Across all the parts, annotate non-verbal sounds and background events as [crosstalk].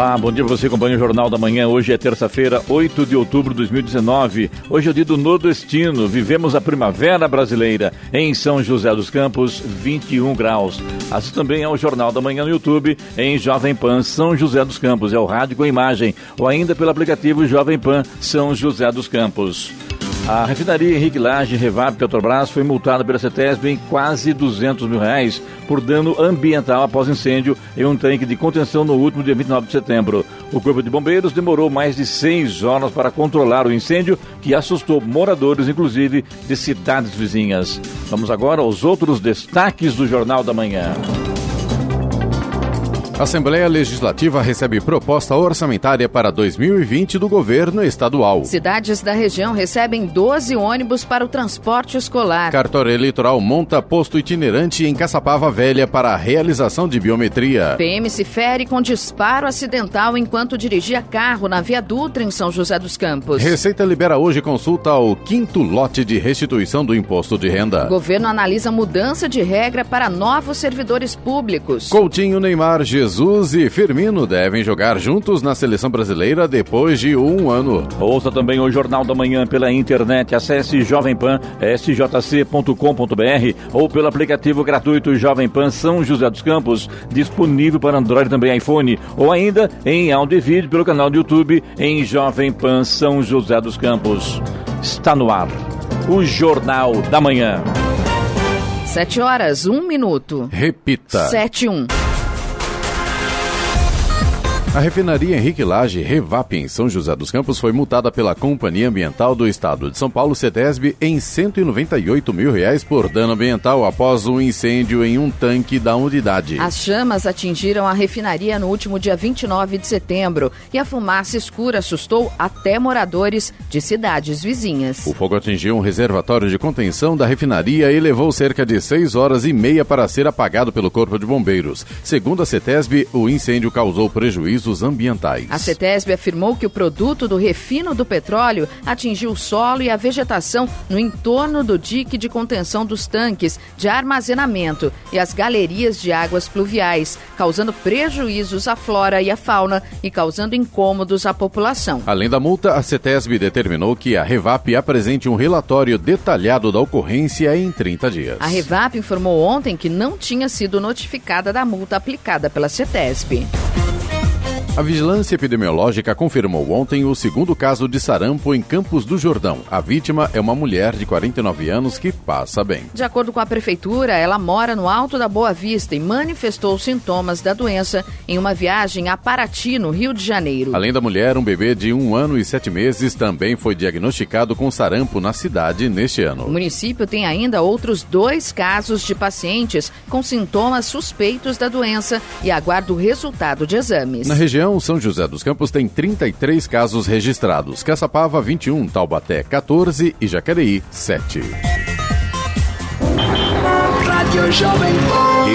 Olá, bom dia você, acompanha o Jornal da Manhã. Hoje é terça-feira, 8 de outubro de 2019. Hoje é o dia do nordestino. Vivemos a primavera brasileira em São José dos Campos, 21 graus. Assim também é o Jornal da Manhã no YouTube, em Jovem Pan São José dos Campos. É o rádio com imagem, ou ainda pelo aplicativo Jovem Pan São José dos Campos. A refinaria Henrique Lage Revap Petrobras foi multada pela CETESB em quase 200 mil reais por dano ambiental após incêndio em um tanque de contenção no último dia 29 de setembro. O Corpo de Bombeiros demorou mais de seis horas para controlar o incêndio, que assustou moradores, inclusive de cidades vizinhas. Vamos agora aos outros destaques do Jornal da Manhã. Assembleia Legislativa recebe proposta orçamentária para 2020 do governo estadual. Cidades da região recebem 12 ônibus para o transporte escolar. Cartório Eleitoral monta posto itinerante em Caçapava Velha para a realização de biometria. PM se fere com disparo acidental enquanto dirigia carro na Via Dutra em São José dos Campos. Receita libera hoje consulta ao quinto lote de restituição do imposto de renda. Governo analisa mudança de regra para novos servidores públicos. Coutinho, Neymar, Jesus e Firmino devem jogar juntos na seleção brasileira depois de um ano. Ouça também o Jornal da Manhã pela internet. Acesse Jovem Pan, sjc.com.br ou pelo aplicativo gratuito Jovem Pan São José dos Campos, disponível para Android e também iPhone, ou ainda em áudio e vídeo pelo canal do YouTube em Jovem Pan São José dos Campos. Está no ar o Jornal da Manhã. 7 horas, 1 minuto. Repita. 7 1. A refinaria Henrique Lage Revap em São José dos Campos foi multada pela Companhia Ambiental do Estado de São Paulo, CETESB, em 198 mil reais por dano ambiental após um incêndio em um tanque da unidade. As chamas atingiram a refinaria no último dia 29 de setembro e a fumaça escura assustou até moradores de cidades vizinhas. O fogo atingiu um reservatório de contenção da refinaria e levou cerca de seis horas e meia para ser apagado pelo Corpo de Bombeiros. Segundo a CETESB, o incêndio causou prejuízo ambientais. A CETESB afirmou que o produto do refino do petróleo atingiu o solo e a vegetação no entorno do dique de contenção dos tanques de armazenamento e as galerias de águas pluviais, causando prejuízos à flora e à fauna e causando incômodos à população. Além da multa, a CETESB determinou que a Revap apresente um relatório detalhado da ocorrência em 30 dias. A Revap informou ontem que não tinha sido notificada da multa aplicada pela CETESB. A vigilância epidemiológica confirmou ontem o segundo caso de sarampo em Campos do Jordão. A vítima é uma mulher de 49 anos que passa bem. De acordo com a prefeitura, ela mora no Alto da Boa Vista e manifestou sintomas da doença em uma viagem a Paraty, no Rio de Janeiro. Além da mulher, um bebê de um ano e sete meses também foi diagnosticado com sarampo na cidade neste ano. O município tem ainda outros dois casos de pacientes com sintomas suspeitos da doença e aguarda o resultado de exames. Na região região, São José dos Campos tem 33 casos registrados. Caçapava, 21, Taubaté, 14 e Jacareí, 7.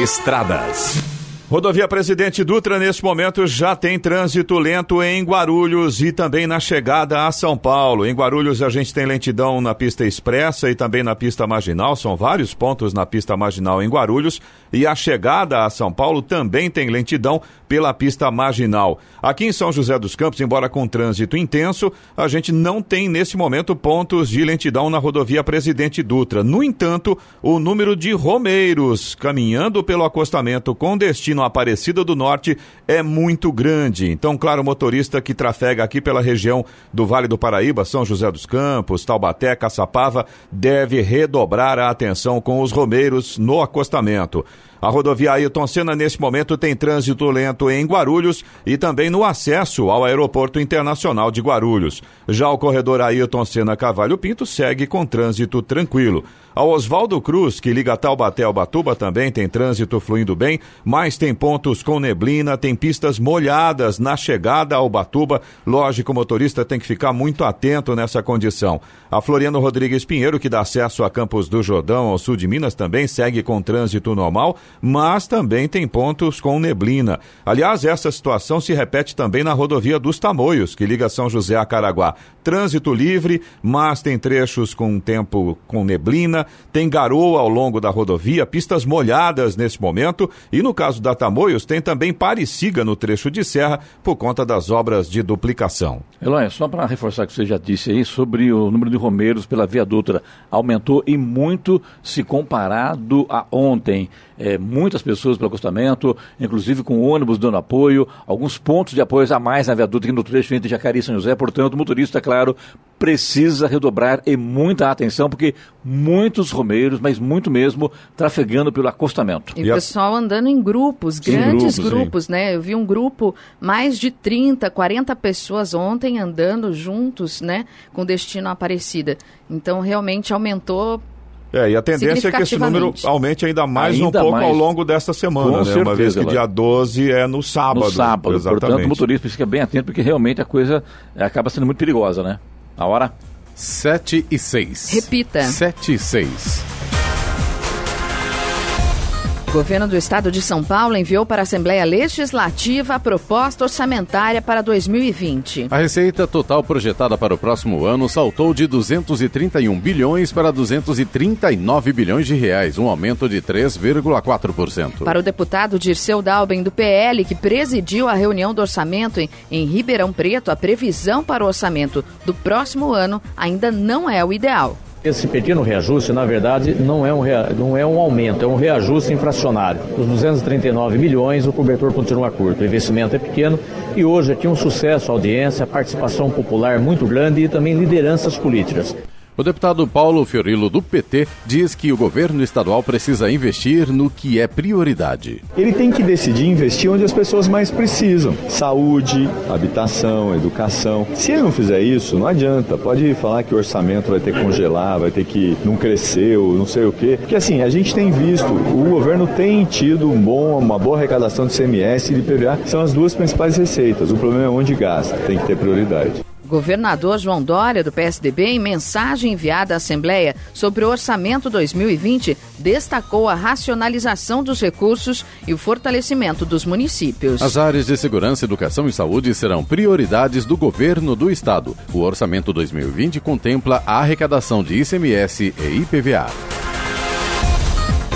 Estradas. Rodovia Presidente Dutra, neste momento, já tem trânsito lento em Guarulhos e também na chegada a São Paulo. Em Guarulhos, a gente tem lentidão na pista expressa e também na pista marginal. São vários pontos na pista marginal em Guarulhos. E a chegada a São Paulo também tem lentidão pela pista marginal. Aqui em São José dos Campos, embora com trânsito intenso, a gente não tem nesse momento pontos de lentidão na rodovia Presidente Dutra. No entanto, o número de romeiros caminhando pelo acostamento com destino a Aparecida do Norte é muito grande. Então, claro, o motorista que trafega aqui pela região do Vale do Paraíba, São José dos Campos, Taubaté, Caçapava, deve redobrar a atenção com os romeiros no acostamento. A rodovia Ailton Senna, nesse momento, tem trânsito lento em Guarulhos e também no acesso ao Aeroporto Internacional de Guarulhos. Já o corredor Ailton Senna Cavalho Pinto segue com trânsito tranquilo. A Oswaldo Cruz, que liga Taubaté ao Batuba, também tem trânsito fluindo bem, mas tem pontos com neblina, tem pistas molhadas na chegada ao Batuba. Lógico, o motorista tem que ficar muito atento nessa condição. A Floriano Rodrigues Pinheiro, que dá acesso a Campos do Jordão, ao sul de Minas, também segue com trânsito normal, mas também tem pontos com neblina. Aliás, essa situação se repete também na rodovia dos Tamoios, que liga São José a Caraguá. Trânsito livre, mas tem trechos com tempo com neblina tem garoa ao longo da rodovia, pistas molhadas nesse momento e no caso da Tamoios tem também parecida no trecho de serra por conta das obras de duplicação. Eloy, só para reforçar o que você já disse aí sobre o número de romeiros pela Via Dutra, aumentou e muito se comparado a ontem. É, muitas pessoas pelo acostamento, inclusive com ônibus dando apoio, alguns pontos de apoio a mais na Via Dutra no trecho entre Jacareí e São José, portanto o motorista, claro, precisa redobrar e muita atenção, porque muitos romeiros, mas muito mesmo, trafegando pelo acostamento. E, o pessoal andando em grupos, grandes grupos, grupos né? Eu vi um grupo, mais de 30, 40 pessoas ontem andando juntos, né? Com destino à Aparecida. Então, realmente aumentou é, e a tendência é que esse número aumente ainda mais ainda um pouco mais. ao longo desta semana, Com né? Certeza, Uma vez que dia 12 é no sábado. No sábado, exatamente. portanto o motorista fica bem atento, porque realmente a coisa acaba sendo muito perigosa, né? A hora? 7 e 6. Repita. 7 e 6 governo do estado de São Paulo enviou para a Assembleia Legislativa a proposta orçamentária para 2020. A receita total projetada para o próximo ano saltou de 231 bilhões para 239 bilhões de reais, um aumento de 3,4%. Para o deputado Dirceu Dalben do PL, que presidiu a reunião do orçamento em, em Ribeirão Preto, a previsão para o orçamento do próximo ano ainda não é o ideal. Esse pequeno reajuste, na verdade, não é, um rea... não é um aumento, é um reajuste inflacionário. Os 239 milhões, o cobertor continua curto, o investimento é pequeno e hoje aqui um sucesso, audiência, participação popular muito grande e também lideranças políticas. O deputado Paulo Fiorilo, do PT, diz que o governo estadual precisa investir no que é prioridade. Ele tem que decidir investir onde as pessoas mais precisam: saúde, habitação, educação. Se ele não fizer isso, não adianta. Pode falar que o orçamento vai ter que congelar, vai ter que não crescer ou não sei o quê. Porque assim, a gente tem visto, o governo tem tido um bom, uma boa arrecadação de CMS e de PVA, são as duas principais receitas. O problema é onde gasta, tem que ter prioridade. Governador João Dória, do PSDB, em mensagem enviada à Assembleia sobre o orçamento 2020, destacou a racionalização dos recursos e o fortalecimento dos municípios. As áreas de segurança, educação e saúde serão prioridades do governo do estado. O orçamento 2020 contempla a arrecadação de ICMS e IPVA.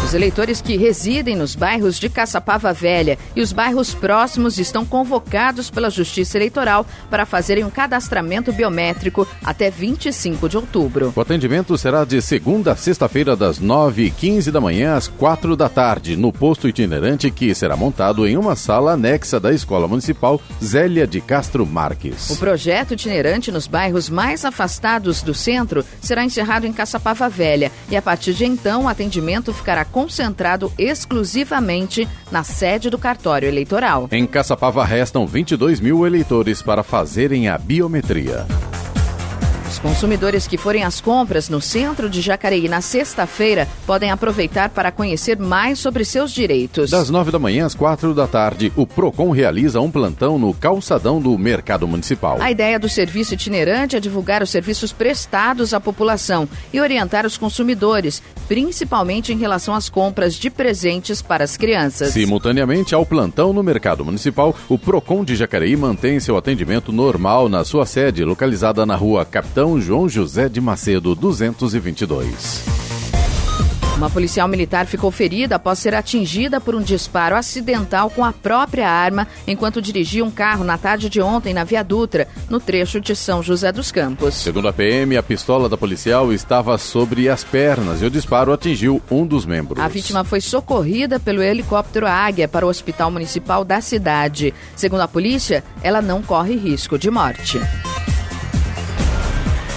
Os eleitores que residem nos bairros de Caçapava Velha e os bairros próximos estão convocados pela Justiça Eleitoral para fazerem um cadastramento biométrico até 25 de outubro. O atendimento será de segunda a sexta-feira, das 9h15 da manhã às 4 da tarde, no posto itinerante que será montado em uma sala anexa da Escola Municipal Zélia de Castro Marques. O projeto itinerante nos bairros mais afastados do centro será encerrado em Caçapava Velha e, a partir de então, o atendimento ficará concentrado exclusivamente na sede do cartório eleitoral. Em Caçapava restam 22 mil eleitores para fazerem a biometria. Os consumidores que forem às compras no centro de Jacareí na sexta-feira podem aproveitar para conhecer mais sobre seus direitos. Das nove da manhã às quatro da tarde, o PROCON realiza um plantão no calçadão do Mercado Municipal. A ideia do serviço itinerante é divulgar os serviços prestados à população e orientar os consumidores, principalmente em relação às compras de presentes para as crianças. Simultaneamente ao plantão no Mercado Municipal, o PROCON de Jacareí mantém seu atendimento normal na sua sede, localizada na rua Capitão Capitão João José de Macedo, 222. Uma policial militar ficou ferida após ser atingida por um disparo acidental com a própria arma enquanto dirigia um carro na tarde de ontem na Via Dutra, no trecho de São José dos Campos. Segundo a PM, a pistola da policial estava sobre as pernas e o disparo atingiu um dos membros. A vítima foi socorrida pelo helicóptero Águia para o Hospital Municipal da cidade. Segundo a polícia, ela não corre risco de morte.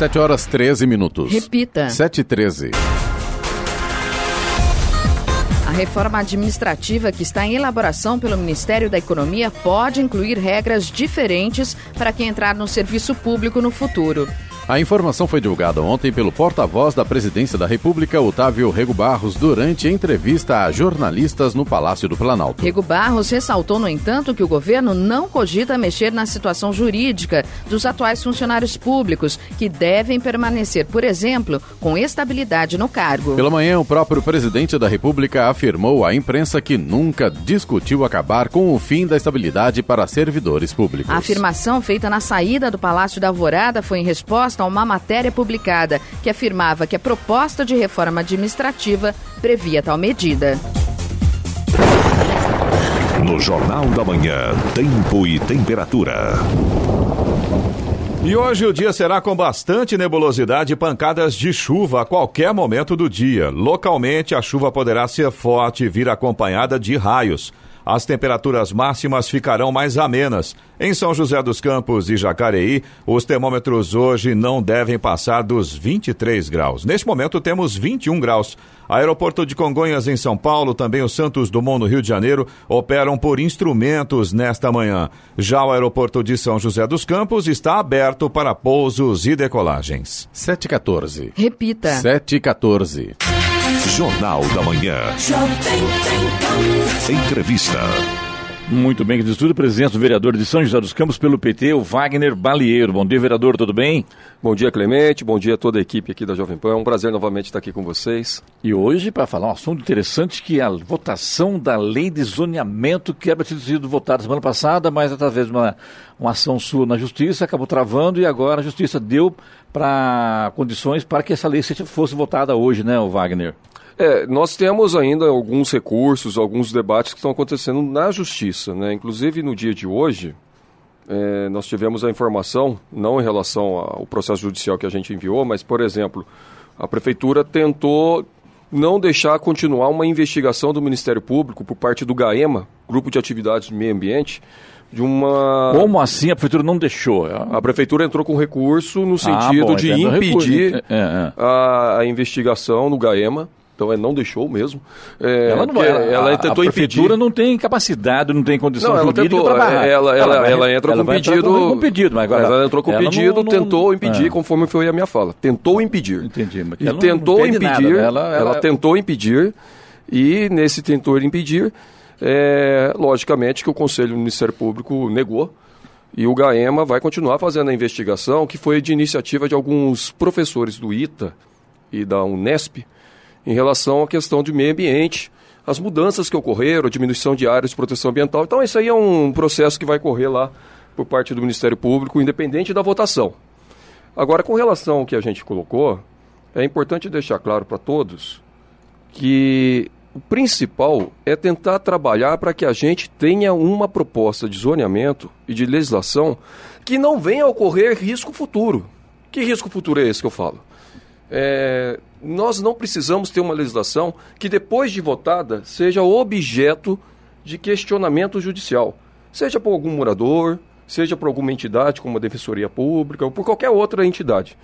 7 horas 13 minutos. Repita. 7 e 13. A reforma administrativa que está em elaboração pelo Ministério da Economia pode incluir regras diferentes para quem entrar no serviço público no futuro. A informação foi divulgada ontem pelo porta-voz da Presidência da República, Otávio Rego Barros, durante entrevista a jornalistas no Palácio do Planalto. Rego Barros ressaltou, no entanto, que o governo não cogita mexer na situação jurídica dos atuais funcionários públicos, que devem permanecer, por exemplo, com estabilidade no cargo. Pela manhã, o próprio presidente da República afirmou à imprensa que nunca discutiu acabar com o fim da estabilidade para servidores públicos. A afirmação feita na saída do Palácio da Alvorada foi em resposta a uma matéria publicada que afirmava que a proposta de reforma administrativa previa tal medida. No Jornal da Manhã, tempo e temperatura. E hoje o dia será com bastante nebulosidade e pancadas de chuva a qualquer momento do dia. Localmente, a chuva poderá ser forte e vir acompanhada de raios. As temperaturas máximas ficarão mais amenas. Em São José dos Campos e Jacareí, os termômetros hoje não devem passar dos 23 graus. Neste momento temos 21 graus. Aeroporto de Congonhas em São Paulo, também o Santos Dumont no Rio de Janeiro, operam por instrumentos nesta manhã. Já o aeroporto de São José dos Campos está aberto para pousos e decolagens. 7 e 14. Repita. 7 e 14. Jornal da Manhã. Entrevista. Muito bem, que diz tudo, presidente do vereador de São José dos Campos pelo PT, o Wagner Balieiro. Bom dia, vereador, tudo bem? Bom dia, Clemente. Bom dia a toda a equipe aqui da Jovem Pan. É um prazer novamente estar aqui com vocês. E hoje, para falar um assunto interessante, que é a votação da lei de zoneamento que era sido votada semana passada, mas através de uma, uma ação sua na Justiça, acabou travando e agora a Justiça deu para condições para que essa lei fosse votada hoje, né, o Wagner? É, nós temos ainda alguns recursos, alguns debates que estão acontecendo na Justiça. Né? Inclusive, no dia de hoje, é, nós tivemos a informação, não em relação ao processo judicial que a gente enviou, mas, por exemplo, a Prefeitura tentou não deixar continuar uma investigação do Ministério Público por parte do GAEMA, Grupo de Atividades de Meio Ambiente, de uma. Como assim a prefeitura não deixou? A prefeitura entrou com recurso no sentido ah, bom, de então impedir recurso. É, é. A, a investigação no GAEMA. Então, ela não deixou mesmo. É, ela, não, ela, ela a, tentou a prefeitura impedir. não tem capacidade, não tem condição Não, ela jurídica para barrar. Ela, ela, vai- ela entra ela com pedido. com pedido, mas agora ela entrou com ela não- pedido, não- tentou impedir, É. conforme foi a minha fala. Tentou impedir. Entendi, mas E ela tentou impedir. nada, né? ela, Ela- ela- tentou impedir. E nesse tentou impedir, é, logicamente que o Conselho do Ministério Público negou. E o GAEMA vai continuar fazendo a investigação, que foi de iniciativa de alguns professores do ITA e da Unesp, em relação à questão de meio ambiente, as mudanças que ocorreram, a diminuição de áreas de proteção ambiental. Então, isso aí é um processo que vai correr lá por parte do Ministério Público, independente da votação. Agora, com relação ao que a gente colocou, é importante deixar claro para todos que o principal é tentar trabalhar para que a gente tenha uma proposta de zoneamento e de legislação que não venha a ocorrer risco futuro. Que risco futuro é esse que eu falo? É, nós não precisamos ter uma legislação que, depois de votada, seja objeto de questionamento judicial, seja por algum morador, seja por alguma entidade, como a Defensoria Pública, ou por qualquer outra entidade.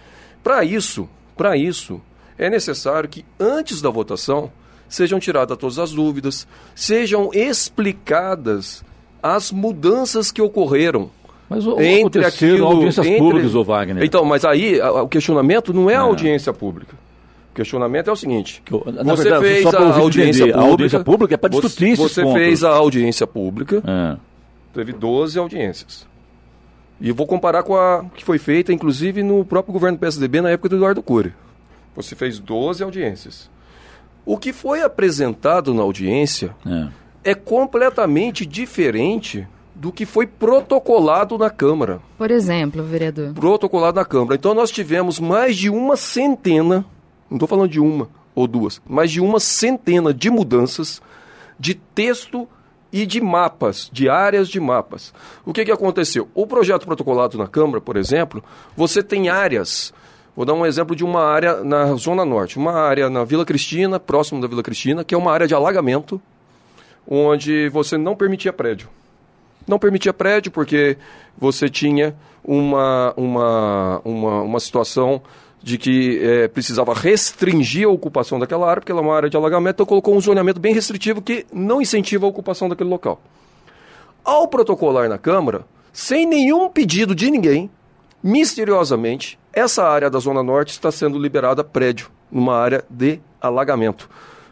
Para isso, para isso, é necessário que, antes da votação, sejam tiradas todas as dúvidas, sejam explicadas as mudanças que ocorreram Mas o, entre aquilo, audiências entre- públicas, ô Wagner. Então, mas aí a- o questionamento não é a Ah. audiência pública. O questionamento é o seguinte: Que eu- na você verdade, fez a audiência entender, a pública. audiência pública é você- discutir Você pontos. fez a audiência pública, É. teve 12 audiências. E eu vou comparar com a que foi feita, inclusive, no próprio governo do PSDB na época do Eduardo Cury. Você fez 12 audiências. O que foi apresentado na audiência É. é completamente diferente do que foi protocolado na Câmara. Por exemplo, vereador. Protocolado na Câmara. Então nós tivemos mais de uma centena, não estou falando de uma ou duas, mais de uma centena de mudanças de texto e de mapas, de áreas de mapas. O que, que aconteceu? O projeto protocolado na Câmara, por exemplo, você tem áreas. Vou dar um exemplo de uma área na Zona Norte, uma área na Vila Cristina, próximo da Vila Cristina, que é uma área de alagamento, onde você não permitia prédio. Não permitia prédio porque você tinha uma, uma, uma, uma situação de que é, precisava restringir a ocupação daquela área, porque ela é uma área de alagamento, então colocou um zoneamento bem restritivo que não incentiva a ocupação daquele local. Ao protocolar na Câmara, sem nenhum pedido de ninguém, misteriosamente, essa área da Zona Norte está sendo liberada prédio, numa área de alagamento.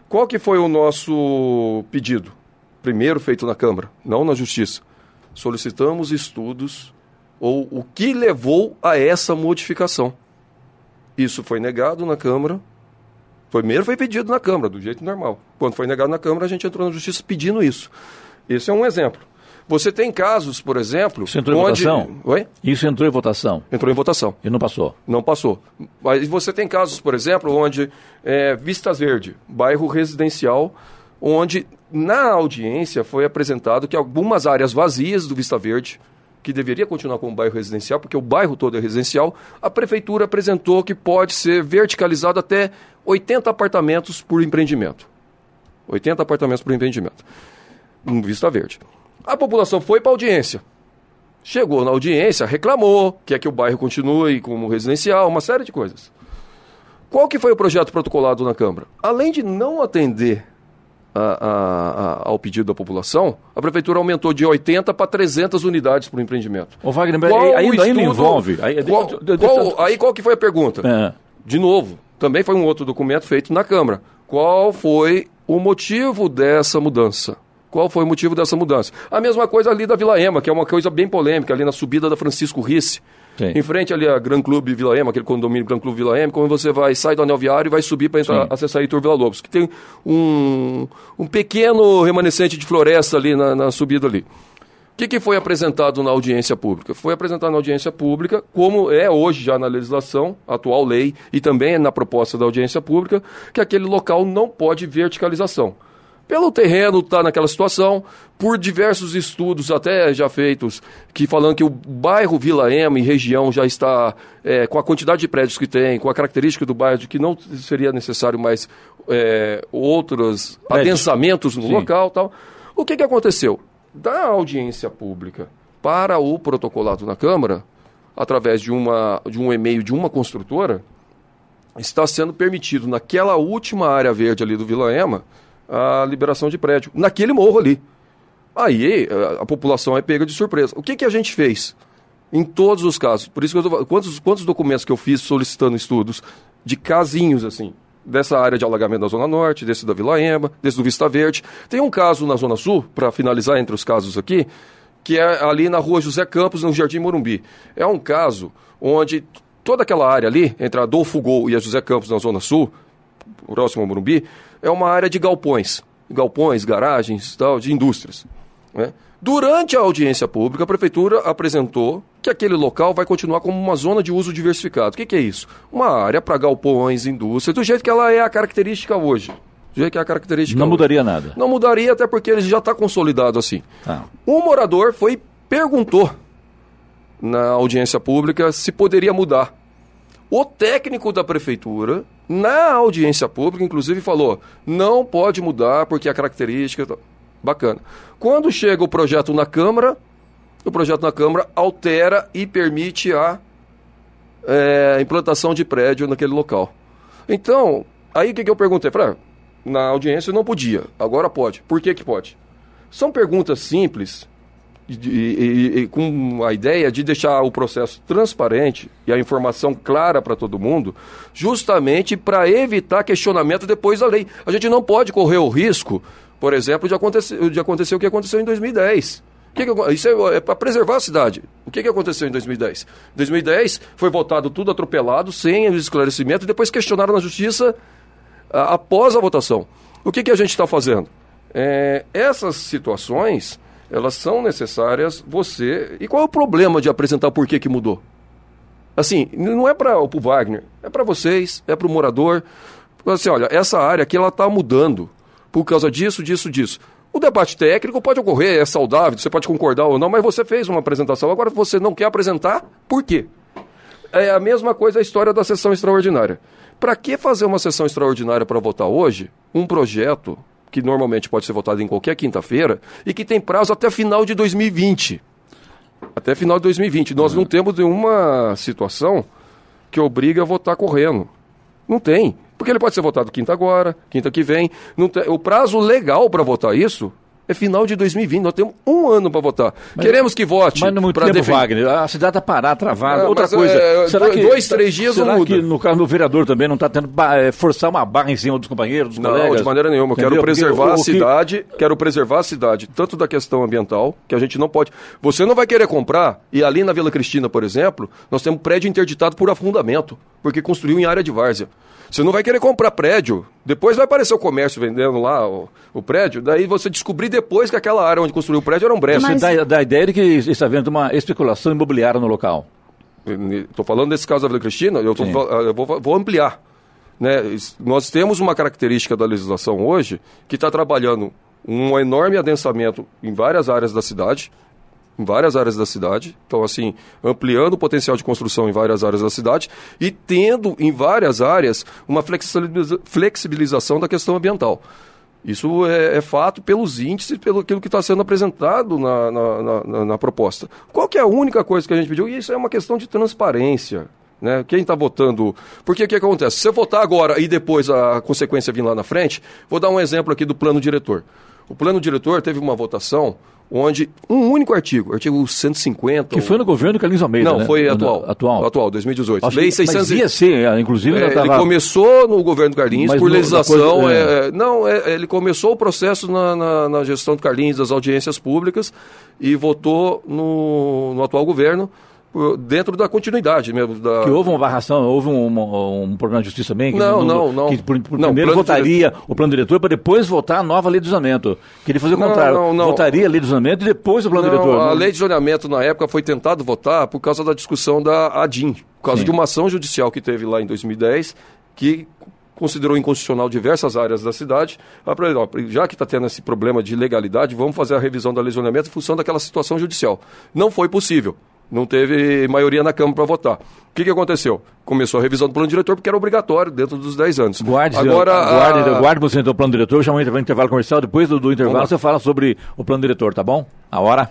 Qual que foi o nosso pedido? Primeiro feito na Câmara, não na Justiça. Solicitamos estudos ou o que levou a essa modificação. Isso foi negado na Câmara. Primeiro foi pedido na Câmara, do jeito normal. Quando foi negado na Câmara, a gente entrou na Justiça pedindo isso. Esse é um exemplo. Você tem casos, por exemplo. Isso entrou onde... em votação? Oi? Isso entrou em votação. Entrou em votação. E não passou? Não passou. Mas você tem casos, por exemplo, onde é, Vistas Verde, bairro residencial, onde na audiência foi apresentado que algumas áreas vazias do Vista Verde que deveria continuar como bairro residencial, porque o bairro todo é residencial, a prefeitura apresentou que pode ser verticalizado até 80 apartamentos por empreendimento. 80 apartamentos por empreendimento. No Vista Verde. A população foi para audiência. Chegou na audiência, reclamou, quer que o bairro continue como residencial, uma série de coisas. Qual que foi o projeto protocolado na Câmara? Além de não atender a, a, ao pedido da população, a prefeitura aumentou de 80 para 300 unidades para o empreendimento. Ô Wagner, qual aí, ainda estudo, envolve. Aí qual, qual, aí qual que foi a pergunta? É. De novo, também foi um outro documento feito na Câmara. Qual foi o motivo dessa mudança? Qual foi o motivo dessa mudança? A mesma coisa ali da Vila Ema, que é uma coisa bem polêmica, ali na subida da Francisco Risse. Sim. Em frente ali a Gran Clube Vila Ema, aquele condomínio Gran Clube Vila Ema, quando você vai, sai do anel viário e vai subir para entrar, acessar Heitor Vila Lobos, que tem um, um pequeno remanescente de floresta ali na, na subida ali. O que, que, foi apresentado na audiência pública? Foi apresentado na audiência pública, como é hoje já na legislação, atual lei, e também na proposta da audiência pública, que aquele local não pode verticalização pelo terreno estar tá naquela situação, por diversos estudos até já feitos, que falando que o bairro Vila Ema e região já está, é, com a quantidade de prédios que tem, com a característica do bairro, de que não seria necessário mais é, outros adensamentos no Sim. local tal. O que, que aconteceu? Da audiência pública para o protocolado na Câmara, através de, uma, de um e-mail de uma construtora, está sendo permitido naquela última área verde ali do Vila Ema, a liberação de prédio, naquele morro ali. Aí a, a população é pega de surpresa. O que, que a gente fez? Em todos os casos. Por isso que eu tô, quantos, quantos documentos que eu fiz solicitando estudos de casinhos assim, dessa área de alagamento da Zona Norte, desse da Vila Ema, desse do Vista Verde. Tem um caso na Zona Sul, para finalizar entre os casos aqui, que é ali na rua José Campos, no Jardim Morumbi. É um caso onde toda aquela área ali, entre a Adolfo Gol e a José Campos na Zona Sul, próximo ao Morumbi, é uma área de galpões. Galpões, garagens, tal, de indústrias. Né? Durante a audiência pública, a prefeitura apresentou que aquele local vai continuar como uma zona de uso diversificado. O que, que é isso? Uma área para galpões, indústrias, do jeito que ela é a característica hoje. Do jeito que é a característica Não hoje. mudaria nada. Não mudaria, até porque ele já está consolidado assim. Tá. Um morador foi perguntou na audiência pública se poderia mudar. O técnico da prefeitura, na audiência pública, inclusive, falou: não pode mudar porque a característica. Bacana. Quando chega o projeto na Câmara, o projeto na Câmara altera e permite a é, implantação de prédio naquele local. Então, aí o que, que eu perguntei? Falei, na audiência não podia, agora pode. Por que, que pode? São perguntas simples e, e, e, com a ideia de deixar o processo transparente e a informação clara para todo mundo, justamente para evitar questionamento depois da lei. A gente não pode correr o risco, por exemplo, de acontecer, de acontecer o que aconteceu em 2010. Que que, isso é, é para preservar a cidade. O que, que aconteceu em 2010? Em 2010 foi votado tudo atropelado, sem esclarecimento, e depois questionaram na justiça a, após a votação. O que, que a gente está fazendo? É, essas situações elas são necessárias você. E qual é o problema de apresentar por que, que mudou? Assim, não é para o Wagner, é para vocês, é para o morador. Assim, olha, essa área aqui ela está mudando por causa disso, disso, disso. O debate técnico pode ocorrer, é saudável, você pode concordar ou não, mas você fez uma apresentação, agora você não quer apresentar, por quê? É a mesma coisa a história da sessão extraordinária. Para que fazer uma sessão extraordinária para votar hoje um projeto que normalmente pode ser votado em qualquer quinta-feira e que tem prazo até final de 2020? Até final de 2020. Nós não temos nenhuma situação que obriga a votar correndo. Não tem. Porque ele pode ser votado quinta agora, quinta que vem. Tem, o prazo legal para votar isso é final de 2020, nós temos um ano para votar. Mas, Queremos que vote. Mas no muito tempo. Wagner, a cidade está parada, travada. É, Outra coisa, é, será dois, que, dois, três dias será não muda? que no caso do vereador também não está tendo é, forçar uma barra em cima dos companheiros, dos não, colegas? Não, de maneira nenhuma. Eu quero preservar a cidade, que... quero preservar a cidade, tanto da questão ambiental, que a gente não pode... Você não vai querer comprar, e ali na Vila Cristina, por exemplo, nós temos prédio interditado por afundamento, porque construiu em área de várzea. Você não vai querer comprar prédio. Depois vai aparecer o comércio vendendo lá o, o prédio. Daí você descobrir depois que aquela área onde construiu o prédio era um brejo. Mas... Você dá, dá a ideia de que está havendo uma especulação imobiliária no local. Estou falando desse caso da Vila Cristina, eu, tô, eu vou, vou ampliar. Né? Nós temos uma característica da legislação hoje que está trabalhando um enorme adensamento em várias áreas da cidade em várias áreas da cidade. Então, assim, ampliando o potencial de construção em várias áreas da cidade e tendo em várias áreas uma flexibilização da questão ambiental. Isso é, é fato pelos índices, pelo aquilo que está sendo apresentado na, na, na, na, proposta. Qual que é a única coisa que a gente pediu? Isso é uma questão de transparência. Né? Quem está votando. Porque o que acontece? Se você votar agora e depois a consequência vir lá na frente, vou dar um exemplo aqui do plano diretor. O plano diretor teve uma votação onde um único artigo, artigo 150... Que foi no governo Carlinhos Almeida, Não, né? foi atual. Atual. Atual, 2018. Acho Lei 600... Mas ia ser, é, inclusive... É, tava... Ele começou no governo Carlinhos mas por no, legislação... Coisa, é... É, não, é, ele começou o processo na, na, na, gestão do Carlinhos das audiências públicas e votou no, no atual governo dentro da continuidade mesmo. Da... Que houve uma barração, houve um, um, um problema de justiça também? Que não, não, não. Que por, por não, primeiro votaria o plano diretor para depois votar a nova lei de zoneamento. Queria fazer o não, contrário. Não, não. Votaria a lei de zoneamento e depois o plano não, diretor. A lei de zoneamento na época foi tentado votar por causa da discussão da ADIM, por causa Sim. de uma ação judicial que teve lá em 2010, que considerou inconstitucional diversas áreas da cidade. Já que está tendo esse problema de legalidade, vamos fazer a revisão da lesionamento em função daquela situação judicial. Não foi possível não teve maioria na Câmara para votar. O que, que aconteceu? Começou a revisão do plano diretor porque era obrigatório dentro dos 10 anos. Guarde, Agora, guarde, a... guarde você o plano diretor, já vamos intervalo comercial, depois do, do intervalo você fala sobre o plano diretor, tá bom? A hora...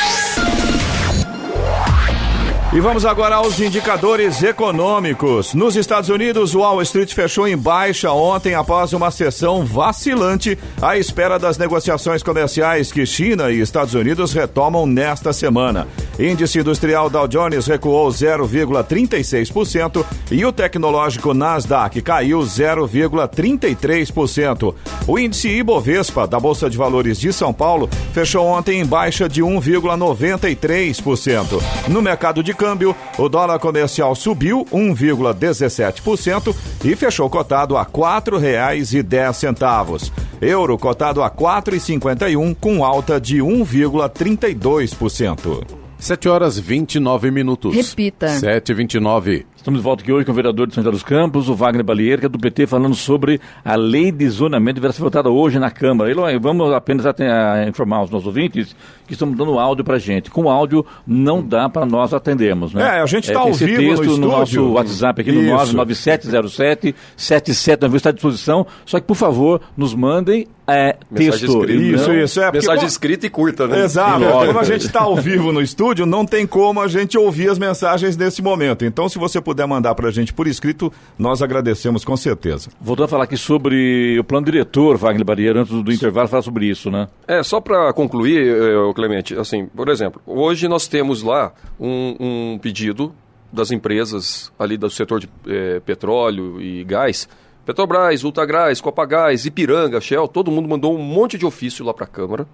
E vamos agora aos indicadores econômicos. Nos Estados Unidos, o Wall Street fechou em baixa ontem após uma sessão vacilante à espera das negociações comerciais que China e Estados Unidos retomam nesta semana. Índice industrial Dow Jones recuou 0,36% e o tecnológico Nasdaq caiu 0,33%. O índice Ibovespa da Bolsa de Valores de São Paulo fechou ontem em baixa de 1,93%. No mercado de câmbio, o dólar comercial subiu 1,17% e fechou cotado a R$ 4,10. Euro cotado a R$ 4,51 com alta de 1,32%. 7 horas 29 minutos. Repita. 7 e 29 Estamos de volta aqui hoje com o vereador de São José dos Campos, o Wagner Balieiro, que é do PT, falando sobre a lei de zonamento que vai ser votada hoje na Câmara. E, vamos apenas a, a informar os nossos ouvintes que estamos dando áudio para gente. Com áudio não dá para nós atendermos, né? É, a gente está é, ao esse vivo texto no, no nosso WhatsApp aqui no 99707 7790 está à disposição. Só que, por favor, nos mandem é, texto. Escrita, isso, não, isso. É, mensagem escrita e curta, né? Exato. Como a gente está ao vivo no estúdio, não tem como a gente ouvir as mensagens nesse momento. Então, se você puder mandar para a gente por escrito, nós agradecemos com certeza. Voltando a falar aqui sobre o plano diretor, Wagner Barreira, antes do intervalo, falar sobre isso, né? É, só para concluir, eh, Clemente, assim, por exemplo, hoje nós temos lá um, um pedido das empresas ali do setor de eh, petróleo e gás, Petrobras, Ultragás, Copagás, Ipiranga, Shell, todo mundo mandou um monte de ofício lá para a Câmara,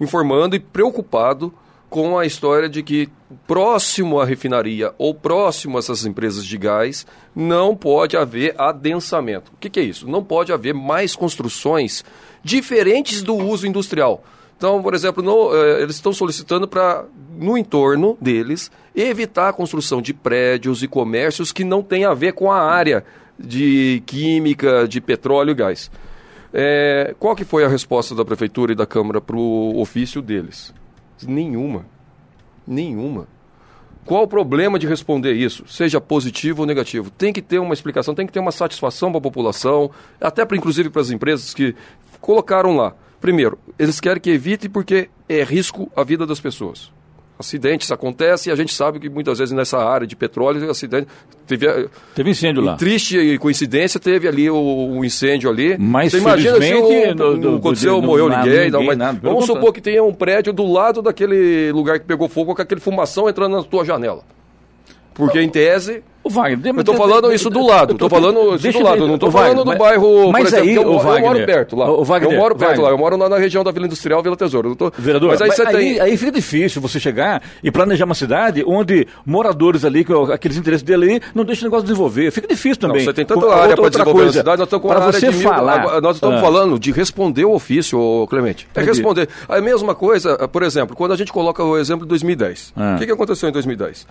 informando e preocupado com a história de que próximo à refinaria ou próximo a essas empresas de gás não pode haver adensamento. O que, que é isso? Não pode haver mais construções diferentes do uso industrial. Então, por exemplo, no, eh, eles estão solicitando para, no entorno deles, evitar a construção de prédios e comércios que não têm a ver com a área de química, de petróleo e gás. É, qual que foi a resposta da Prefeitura e da Câmara para o ofício deles? Nenhuma. Nenhuma. Qual o problema de responder isso? Seja positivo ou negativo. Tem que ter uma explicação, tem que ter uma satisfação para a população, até para inclusive para as empresas que colocaram lá. Primeiro, eles querem que evite porque é risco a vida das pessoas acidentes acontecem e a gente sabe que muitas vezes nessa área de petróleo, acidente. Teve, teve incêndio lá. Triste coincidência, teve ali o, o incêndio ali. Mas Você imagina se o, do, do, aconteceu, do, morreu ninguém. ninguém nada, vamos supor que tenha um prédio do lado daquele lugar que pegou fogo com aquele fumação entrando na tua janela. Porque, em tese, Wagner, eu estou falando isso do lado, estou falando isso do lado, não estou falando do bairro, mas por exemplo, aí, eu, eu, moro perto lá. O Wagner, eu moro perto Wagner. lá, eu moro na, na, região da Vila Industrial, Vila Tesouro. Tô... Vereador, mas aí, mas aí, tem... aí, fica difícil você chegar e planejar uma cidade onde moradores ali, aqueles interesses dele ali, não deixam o negócio desenvolver. Fica difícil também. Não, você tem tanta área para desenvolver coisa, a cidade, nós estamos com para você falar. Mil, nós estamos ah. falando de responder o ofício, Clemente. É Entendi. responder. A mesma coisa, por exemplo, quando a gente coloca o exemplo de 2010. Ah. O que aconteceu em 2010?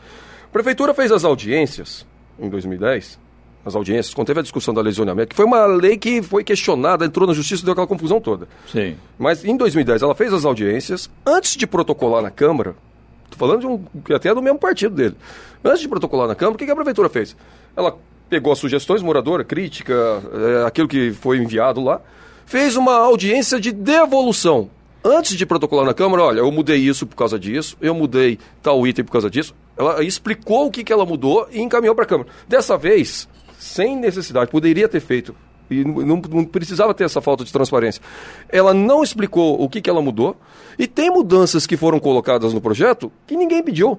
A prefeitura fez as audiências em 2010, as audiências, quando teve a discussão da lesionamento, que foi uma lei que foi questionada, entrou na justiça e deu aquela confusão toda. Sim. Mas em 2010 ela fez as audiências, antes de protocolar na Câmara, estou falando de um, até do mesmo partido dele, antes de protocolar na Câmara, o que, que a prefeitura fez? Ela pegou as sugestões moradora, crítica, é, aquilo que foi enviado lá, fez uma audiência de devolução. Antes de protocolar na Câmara, olha, eu mudei isso por causa disso, eu mudei tal item por causa disso. Ela explicou o que, que ela mudou e encaminhou para a Câmara. Dessa vez, sem necessidade, poderia ter feito. E não, não, precisava ter essa falta de transparência. Ela não explicou o que, que ela mudou. E tem mudanças que foram colocadas no projeto que ninguém pediu.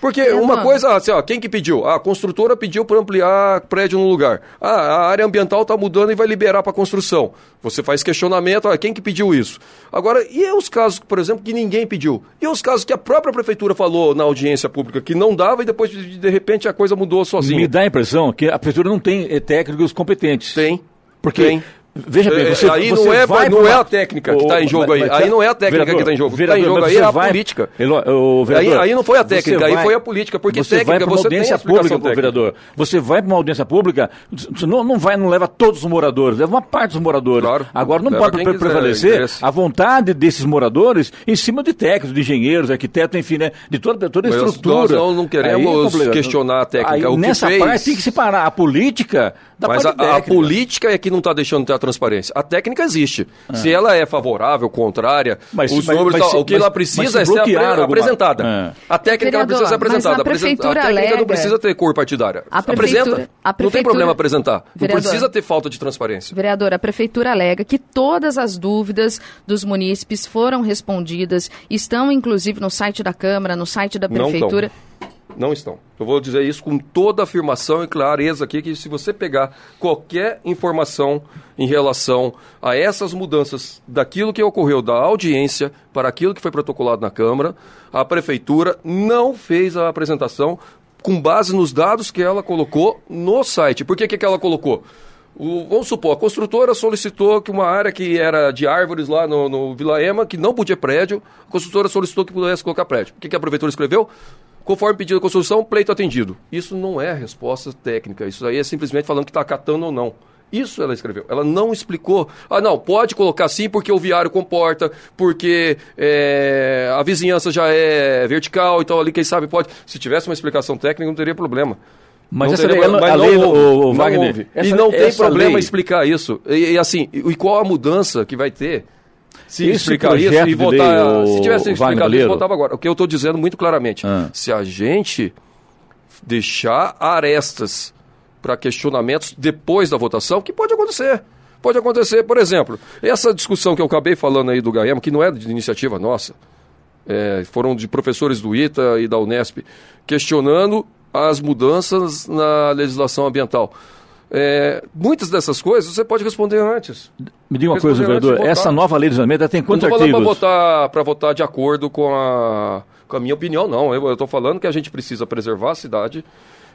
Porque é, uma coisa, assim, ó, quem que pediu? Ah, a construtora pediu para ampliar prédio no lugar. Ah, a área ambiental está mudando e vai liberar para construção. Você faz questionamento, ah, quem que pediu isso? Agora, e os casos, por exemplo, que ninguém pediu? E os casos que a própria prefeitura falou na audiência pública que não dava e depois, de, de repente, a coisa mudou sozinha? Me dá a impressão que a prefeitura não tem eh, técnicos competentes. Tem. Porque tem. Veja bem, você, aí você não, é, vai não é a técnica que está em jogo aí. Aí não é a técnica vereador, que está em jogo. O está em jogo aí é a vai, política. O vereador, aí, aí não foi a técnica, aí foi a política. Porque você técnica, vai para uma audiência pública, vereador. Você vai para uma audiência pública, não, não vai, não leva todos os moradores, leva uma parte dos moradores. Claro, Agora não pode pre prevalecer a vontade desses moradores em cima de técnicos, de engenheiros, arquitetos, enfim, né? De toda, toda a estrutura. Nós não queremos é questionar a técnica. Aí, nessa parte tem que separar a política da Mas a, a política é que não está deixando de ter a transparência. A técnica existe. Ah. Se ela é favorável, contrária, mas, os números, mas, o que mas, ela precisa é ser alguma... apresentada. Ah. A técnica Vereador, precisa ser apresentada. a, prefeitura a técnica alega... não precisa ter cor partidária. A prefeitura... Apresenta. A prefeitura... Não tem problema apresentar. Vereador, não precisa ter falta de transparência. Vereador, a prefeitura alega que todas as dúvidas dos munícipes foram respondidas, estão inclusive no site da Câmara, no site da prefeitura. Não não estão. Eu vou dizer isso com toda afirmação e clareza aqui, que se você pegar qualquer informação em relação a essas mudanças daquilo que ocorreu da audiência para aquilo que foi protocolado na Câmara, a Prefeitura não fez a apresentação com base nos dados que ela colocou no site. Por que, que ela colocou? O, vamos supor, a construtora solicitou que uma área que era de árvores lá no, no Vila Ema, que não podia prédio, a construtora solicitou que pudesse colocar prédio. O que, que a prefeitura escreveu? Conforme pedido da construção, pleito atendido. Isso não é resposta técnica, isso aí é simplesmente falando que está acatando ou não. Isso ela escreveu. Ela não explicou. Ah, não, pode colocar sim porque o viário comporta, porque é, a vizinhança já é vertical, então ali quem sabe pode. Se tivesse uma explicação técnica, não teria problema. Mas não essa teria, lei, mas a não lei, houve, o, Wagner, essa, e não tem problema lei... explicar isso. E, e assim, e qual a mudança que vai ter se Esse explicar isso e votar. Lei, se tivesse explicado isso, votava agora. O que eu estou dizendo muito claramente: ah. se a gente deixar arestas para questionamentos depois da votação, que pode acontecer. Pode acontecer, por exemplo, essa discussão que eu acabei falando aí do Gaema, que não é de iniciativa nossa, é, foram de professores do ITA e da Unesp, questionando as mudanças na legislação ambiental. É, muitas dessas coisas você pode responder antes. Me diga uma coisa, vereador, essa nova lei de zoneamento tem quantos artigos? Não para votar, para votar de acordo com a, com a minha opinião, não. Eu estou falando que a gente precisa preservar a cidade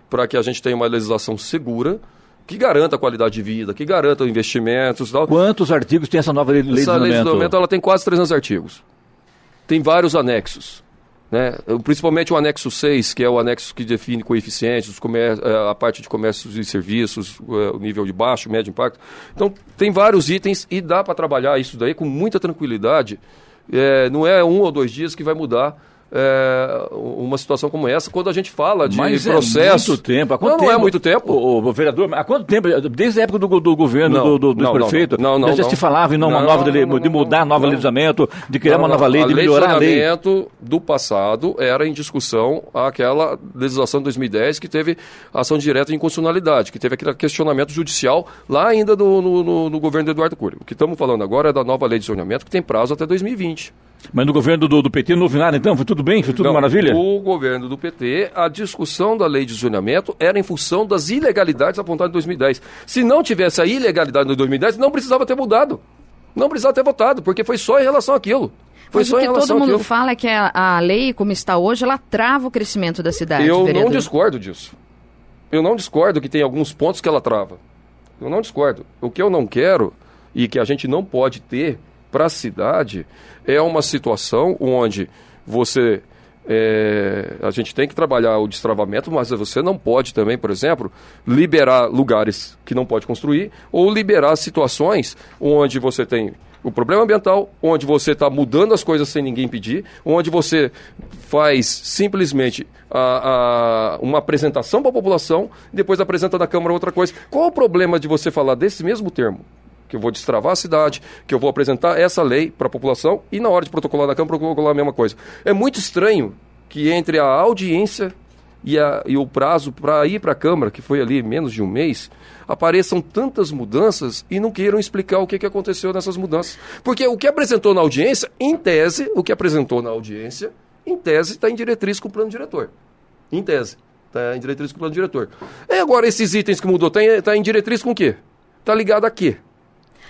para que a gente tenha uma legislação segura, que garanta a qualidade de vida, que garanta investimentos tal. Quantos artigos tem essa nova lei, lei essa de lei de zoneamento? Ela tem quase 300 artigos. Tem vários anexos. Né? Principalmente o anexo 6, que é o anexo que define coeficientes, é, a parte de comércios e serviços, é, o nível de baixo, médio impacto. Então, tem vários itens e dá para trabalhar isso daí com muita tranquilidade. É, não é um ou dois dias que vai mudar é, uma situação como essa quando a gente fala de Mas processo. É muito tempo. Há quanto não, tempo? não é muito tempo. O, o, vereador, há quanto tempo? Desde a época do, do governo não, do, do, do prefeito, não, não, já, se falava em uma nova de, de mudar novo legislamento, de criar uma nova lei, de melhorar a lei. O do passado era em discussão aquela legislação de 2010 que teve ação direta de inconstitucionalidade, que teve aquele questionamento judicial lá ainda no, no, no governo do Eduardo Cury. O que estamos falando agora é da nova lei de zoneamento que tem prazo até 2020. Mas no governo do, do, PT não houve nada, então? Foi tudo bem? Foi tudo não, maravilha? No governo do PT, a discussão da lei de zoneamento era em função das ilegalidades apontadas em 2010. Se não tivesse a ilegalidade em 2010, não precisava ter mudado. Não precisava ter votado, porque foi só em relação àquilo. Foi Mas só o que todo mundo àquilo. fala é que a, a, lei, como está hoje, ela trava o crescimento da cidade. Eu vereador. não discordo disso. Eu não discordo que tem alguns pontos que ela trava. Eu não discordo. O que eu não quero e que a gente não pode ter para a cidade é uma situação onde você é, a gente tem que trabalhar o destravamento, mas você não pode também, por exemplo, liberar lugares que não pode construir ou liberar situações onde você tem o problema ambiental, onde você está mudando as coisas sem ninguém pedir, onde você faz simplesmente a, a, uma apresentação para a população, depois apresenta na Câmara outra coisa. Qual o problema de você falar desse mesmo termo? Que eu vou destravar a cidade, que eu vou apresentar essa lei para a população e na hora de protocolar na Câmara, protocolar a mesma coisa. É muito estranho que entre a audiência e, a, e o prazo para ir para a Câmara, que foi ali menos de um mês, apareçam tantas mudanças e não queiram explicar o que, que aconteceu nessas mudanças. Porque o que apresentou na audiência, em tese, o que apresentou na audiência, em tese, está em diretriz com o plano diretor. Em tese. Está em diretriz com o plano diretor. E agora, esses itens que mudou, está em, tá em diretriz com o quê? Está ligado a quê?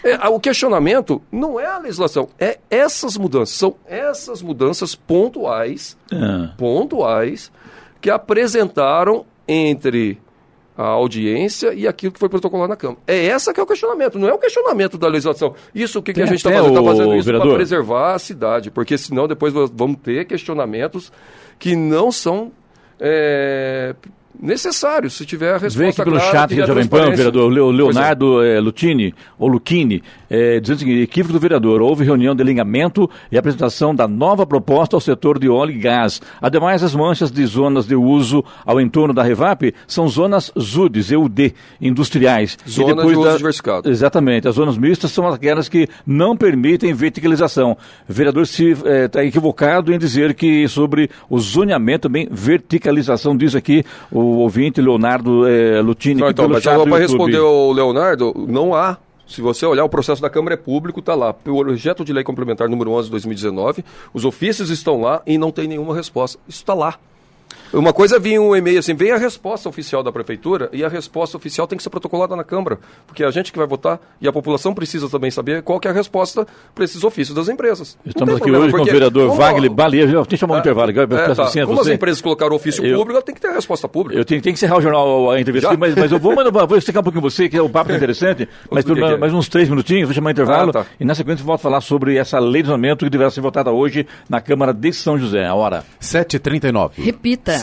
É, o questionamento não é a legislação, é essas mudanças. São essas mudanças pontuais, é. pontuais, que apresentaram entre a audiência e aquilo que foi protocolado na Câmara. É essa que é o questionamento, não é o questionamento da legislação. Isso o que, que a gente está fazendo? Está fazendo isso para preservar a cidade, porque senão depois vamos ter questionamentos que não são é, necessário, se tiver a resposta Vem aqui pelo chat de Jovem Pan, vereador Leonardo é. É, Lutini, ou Luchini, é, dizendo o seguinte, equívoco do vereador, houve reunião de alinhamento e apresentação da nova proposta ao setor de óleo e gás. Ademais, as manchas de zonas de uso ao entorno da Revap são zonas ZUDs, EUD, industriais. Zonas de uso da... diversificado. Exatamente, as zonas mistas são aquelas que não permitem verticalização. O vereador está é, tá equivocado em dizer que sobre o zoneamento, também verticalização, diz aqui o o ouvinte Leonardo é, Lutini. Não, então, mas para responder ao Leonardo, não há se você olhar, o processo da Câmara é público, está lá. O projeto de lei complementar número 11 de 2019, os ofícios estão lá e não tem nenhuma resposta. Isso está lá. Uma coisa é vir um e-mail assim, vem a resposta oficial da prefeitura e a resposta oficial tem que ser protocolada na Câmara, porque é a gente que vai votar e a população precisa também saber qual é a resposta para esses ofícios das empresas. Estamos aqui problema, hoje com o vereador como, Wagner Balia, deixa eu chamar um é, intervalo. É, tá. Como você. as empresas colocaram ofício eu, público, ela tem que ter a resposta pública. Eu tenho, tenho que encerrar o jornal, a entrevista aqui, mas, mas eu vou, mas vou explicar um pouquinho você, que é o papo [laughs] interessante, mas por é? mais uns três minutinhos, vou chamar um intervalo ah, tá. e na sequência eu volto a falar sobre essa lei de orçamento que deverá ser votada hoje na Câmara de São José. A hora. 7h39. Repita.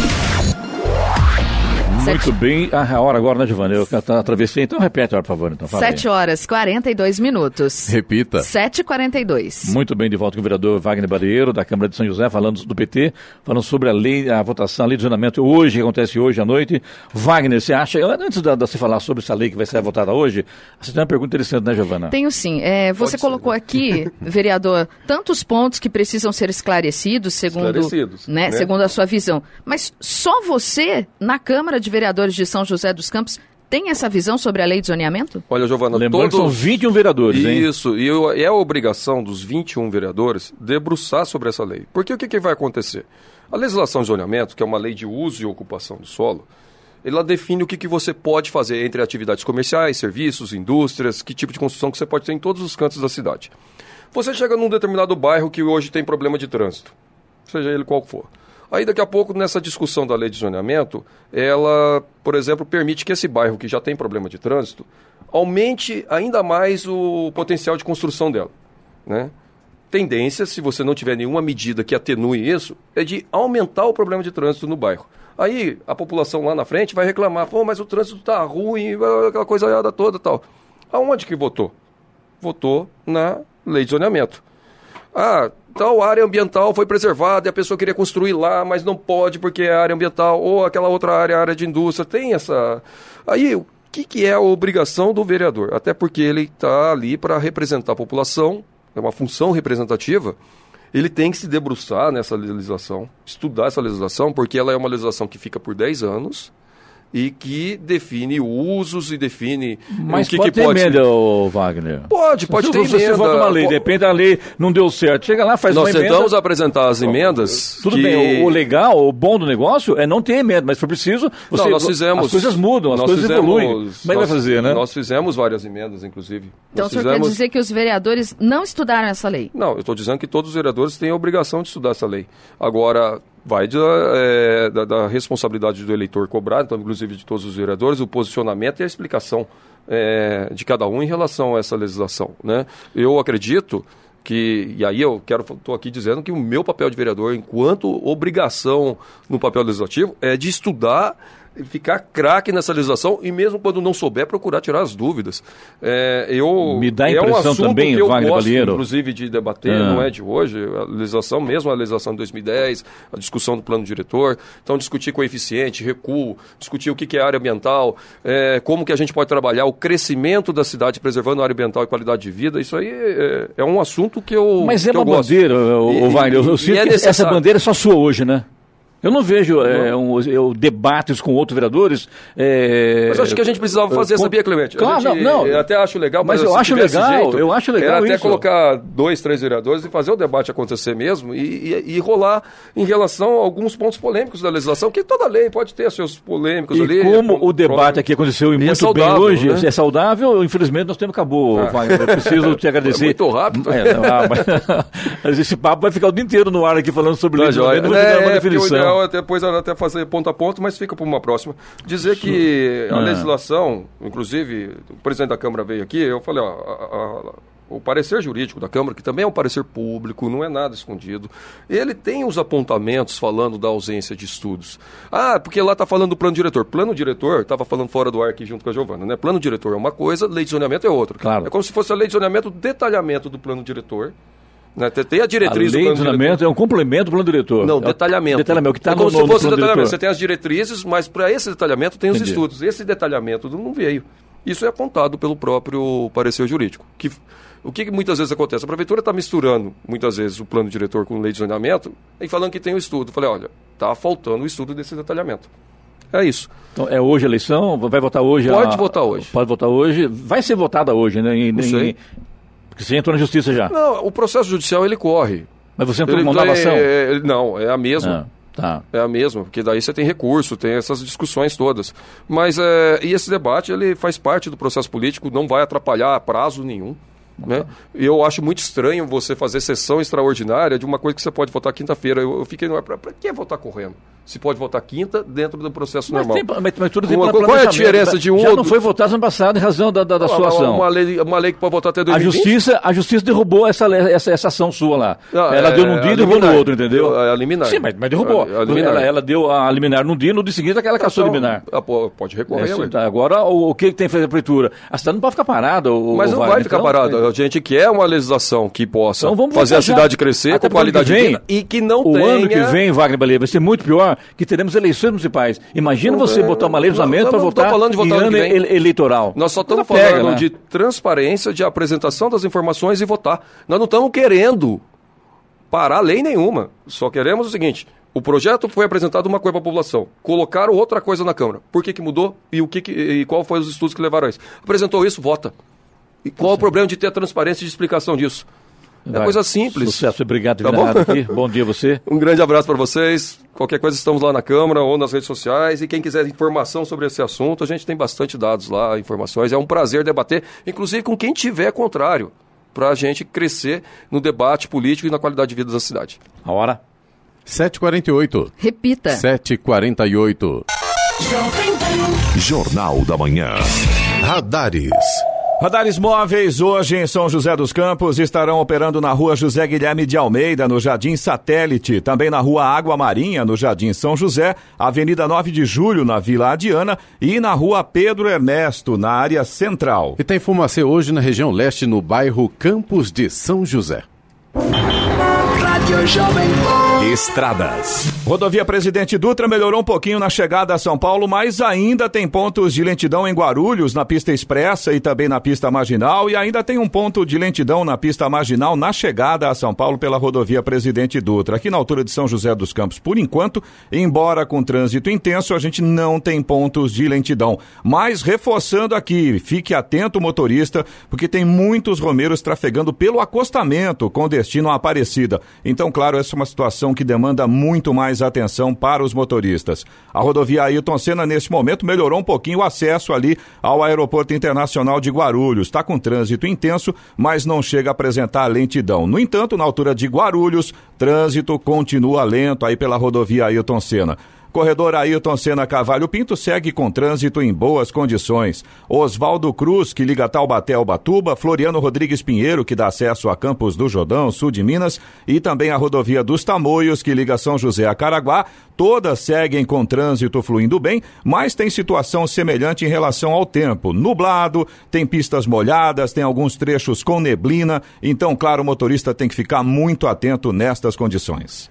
Muito Sete... bem. Ah, a hora agora, né, Giovanni? Eu atravessei, então repete a hora, por favor. Então, Sete horas, 42 minutos. Repita. 7h42. Muito bem, de volta com o vereador Wagner Barreiro, da Câmara de São José, falando do PT, falando sobre a lei, a votação, a lei de zonamento hoje, que acontece hoje à noite. Wagner, você acha, antes de, de você falar sobre essa lei que vai ser votada hoje, você tem uma pergunta interessante, né, Giovana? Tenho sim. É, você Pode colocou ser, né? aqui, [laughs] vereador, tantos pontos que precisam ser esclarecidos, segundo, esclarecidos, né, né? segundo a sua visão. Mas só você, na Câmara de Vereadores de São José dos Campos, tem essa visão sobre a lei de zoneamento? Olha, Giovana, Lembrando todos... são 21 vereadores, hein? Isso, e é a obrigação dos 21 vereadores debruçar sobre essa lei. Porque o que, que vai acontecer? A legislação de zoneamento, que é uma lei de uso e ocupação do solo, ela define o que, que você pode fazer entre atividades comerciais, serviços, indústrias, que tipo de construção que você pode ter em todos os cantos da cidade. Você chega num determinado bairro que hoje tem problema de trânsito, seja ele qual for. Aí daqui a pouco, nessa discussão da lei de zoneamento, ela, por exemplo, permite que esse bairro que já tem problema de trânsito aumente ainda mais o potencial de construção dela. Né? Tendência, se você não tiver nenhuma medida que atenue isso, é de aumentar o problema de trânsito no bairro. Aí a população lá na frente vai reclamar, pô, mas o trânsito está ruim, aquela coisa toda tal. Aonde que votou? Votou na lei de zoneamento. Ah, tal área ambiental foi preservada e a pessoa queria construir lá, mas não pode porque é área ambiental, ou aquela outra área, área de indústria, tem essa. Aí, o que, que é a obrigação do vereador? Até porque ele está ali para representar a população, é uma função representativa, ele tem que se debruçar nessa legislação, estudar essa legislação, porque ela é uma legislação que fica por 10 anos e que define usos e define Mas o que pode que ter pode emenda, ser... Wagner. Pode, pode se ter você emenda. Você vota uma lei, de repente a lei não deu certo, chega lá, faz Nós uma emenda. Nós tentamos apresentar as emendas. Tudo que... bem, o, o, legal, o bom do negócio é não ter emenda, mas se for preciso, você, não, nós fizemos, as coisas mudam, as coisas fizemos, evoluem. Como é que vai fazer, né? Nós fizemos várias emendas, inclusive. Então nós o senhor fizemos... quer dizer que os vereadores não estudaram essa lei? Não, eu estou dizendo que todos os vereadores têm a obrigação de estudar essa lei. Agora, vai de, é, da, da, responsabilidade do eleitor cobrar, então, inclusive de todos os vereadores, o posicionamento e a explicação é, de cada um em relação a essa legislação. Né? Eu acredito que, e aí eu quero, estou aqui dizendo que o meu papel de vereador, enquanto obrigação no papel legislativo, é de estudar ficar craque nessa legislação e mesmo quando não souber, procurar tirar as dúvidas. É, eu, Me dá a impressão é um também, que eu Wagner gosto, Balheiro. inclusive, de debater, ah. não é de hoje, a legislação, mesmo a legislação de 2010, a discussão do plano diretor, então discutir coeficiente, recuo, discutir o que é área ambiental, é, como que a gente pode trabalhar o crescimento da cidade preservando a área ambiental e qualidade de vida, isso aí é, é um assunto que eu Mas é uma bandeira, o, o Wagner, eu, eu sinto é que essa bandeira é só sua hoje, né? Eu não vejo é, um, eu, debates com outros vereadores. É, mas acho que a gente precisava fazer, com... sabia, Clemente? Claro, gente, não, não. Eu até acho legal, mas, mas eu acho legal, jeito, eu acho legal. Era até isso. colocar dois, três vereadores e fazer o debate acontecer mesmo e, e, e, rolar em relação a alguns pontos polêmicos da legislação, que toda lei pode ter seus polêmicos e ali. Como o debate aqui aconteceu e muito é saudável, bem hoje, né? é saudável, infelizmente nosso tempo acabou, ah. Eu preciso te [laughs] agradecer. É muito rápido. É, ah, mas, [laughs] mas, esse papo vai ficar o dia inteiro no ar aqui falando sobre tá lei, não, não é, uma definição. O ideal é depois até até fazer ponto a ponto, mas fica para uma próxima. Dizer que a legislação, inclusive, o presidente da Câmara veio aqui, eu falei, ó, a, a, o parecer jurídico da Câmara, que também é um parecer público, não é nada escondido, ele tem os apontamentos falando da ausência de estudos. Ah, porque lá está falando do plano diretor. Plano diretor, estava falando fora do ar aqui junto com a Giovana, né? Plano diretor é uma coisa, lei de zoneamento é outra. Claro. É como se fosse a lei de zoneamento, o detalhamento do plano diretor? Tem a diretriz a lei do plano diretor. é um complemento do plano diretor. Não, detalhamento. Detalhamento, que está é como no, se fosse detalhamento. Diretor. Você tem as diretrizes, mas para esse detalhamento tem os Entendi. estudos. Esse detalhamento não veio. Isso é apontado pelo próprio parecer jurídico. Que, o que muitas vezes acontece? A prefeitura está misturando, muitas vezes, o plano diretor com lei de zoneamento e falando que tem o estudo. Eu falei, olha, está faltando o estudo desse detalhamento. É isso. Então, é hoje a eleição? Vai votar hoje? Pode a... votar hoje. Pode votar hoje. Vai ser votada hoje, né? Em, não sei. Em, porque você entrou na justiça já. Não, o processo judicial ele corre. Mas você entrou com uma ação? É, não, é a mesma. Ah, tá. É a mesma, porque daí você tem recurso, tem essas discussões todas. Mas é, e esse debate ele faz parte do processo político, não vai atrapalhar prazo nenhum. Né? Eu acho muito estranho você fazer sessão extraordinária de uma coisa que você pode votar quinta-feira. Eu, eu fiquei, para que votar correndo? se pode votar quinta dentro do processo mas normal. Tem, mas, mas tudo tem uma, qual é a diferença de um Já não foi votado ano passado em razão da, da, da sua ação. Uma lei, uma lei que pode votar até 2020? A justiça, a justiça derrubou essa, essa, essa ação sua lá. Não, ela é, deu num dia e derrubou no outro, entendeu? É a liminar. Sim, mas, mas derrubou. A, a ela, ela, deu a liminar num dia, no dia seguinte aquela então, caçou a liminar. Pode recorrer. É, tá, agora, o, o, que tem que fazer a prefeitura? A cidade não pode ficar parada. O, mas não vai, vai ficar então, parada. A gente quer uma legislação que possa então fazer a cidade crescer com qualidade de vida e que não o tenha... O ano que vem, Wagner Baleia, vai ser muito pior, que teremos eleições municipais. Imagina você botar uma legislação para votar falando de votar em ano ele, eleitoral. Nós só estamos falando pega, né? de transparência, de apresentação das informações e votar. Nós não estamos querendo parar lei nenhuma. Só queremos o seguinte: o projeto foi apresentado uma coisa para a população, colocaram outra coisa na Câmara. Por que, que mudou e o que, que e qual foi os estudos que levaram a isso? Apresentou isso, vota. E qual o problema de ter a transparência de explicação disso? É Vai. coisa simples. Sucesso, obrigado por tá bom? aqui. Bom dia a você. [laughs] Um grande abraço para vocês. Qualquer coisa estamos lá na Câmara ou nas redes sociais. E quem quiser informação sobre esse assunto, a gente tem bastante dados lá, informações. É um prazer debater, inclusive com quem tiver contrário, para a gente crescer no debate político e na qualidade de vida da cidade. A hora? 7h48. Repita. 7h48. Jornal da Manhã. Radares. Radares móveis hoje em São José dos Campos estarão operando na rua José Guilherme de Almeida, no Jardim Satélite, também na rua Água Marinha, no Jardim São José, Avenida 9 de Julho, na Vila Adiana e na rua Pedro Ernesto, na área central. E tem fumacê hoje na região leste, no bairro Campos de São José. Estradas. Rodovia Presidente Dutra melhorou um pouquinho na chegada a São Paulo, mas ainda tem pontos de lentidão em Guarulhos, na pista expressa e também na pista marginal, e ainda tem um ponto de lentidão na pista marginal na chegada a São Paulo pela rodovia Presidente Dutra. Aqui na altura de São José dos Campos, por enquanto, embora com trânsito intenso, a gente não tem pontos de lentidão. Mas reforçando aqui, fique atento, motorista, porque tem muitos romeiros trafegando pelo acostamento com destino a Aparecida. Então, claro, essa é uma situação que demanda muito mais atenção para os motoristas. A rodovia Ailton Senna, neste momento, melhorou um pouquinho o acesso ali ao Aeroporto Internacional de Guarulhos. Está com trânsito intenso, mas não chega a apresentar lentidão. No entanto, na altura de Guarulhos, trânsito continua lento aí pela rodovia Ailton Senna. Corredor Ailton Senna Cavalho Pinto segue com trânsito em boas condições. Oswaldo Cruz, que liga Taubaté ao Batuba, Floriano Rodrigues Pinheiro, que dá acesso a Campos do Jordão, sul de Minas, e também a rodovia dos Tamoios, que liga São José a Caraguá, todas seguem com trânsito fluindo bem, mas tem situação semelhante em relação ao tempo. Nublado, tem pistas molhadas, tem alguns trechos com neblina, então, claro, o motorista tem que ficar muito atento nestas condições.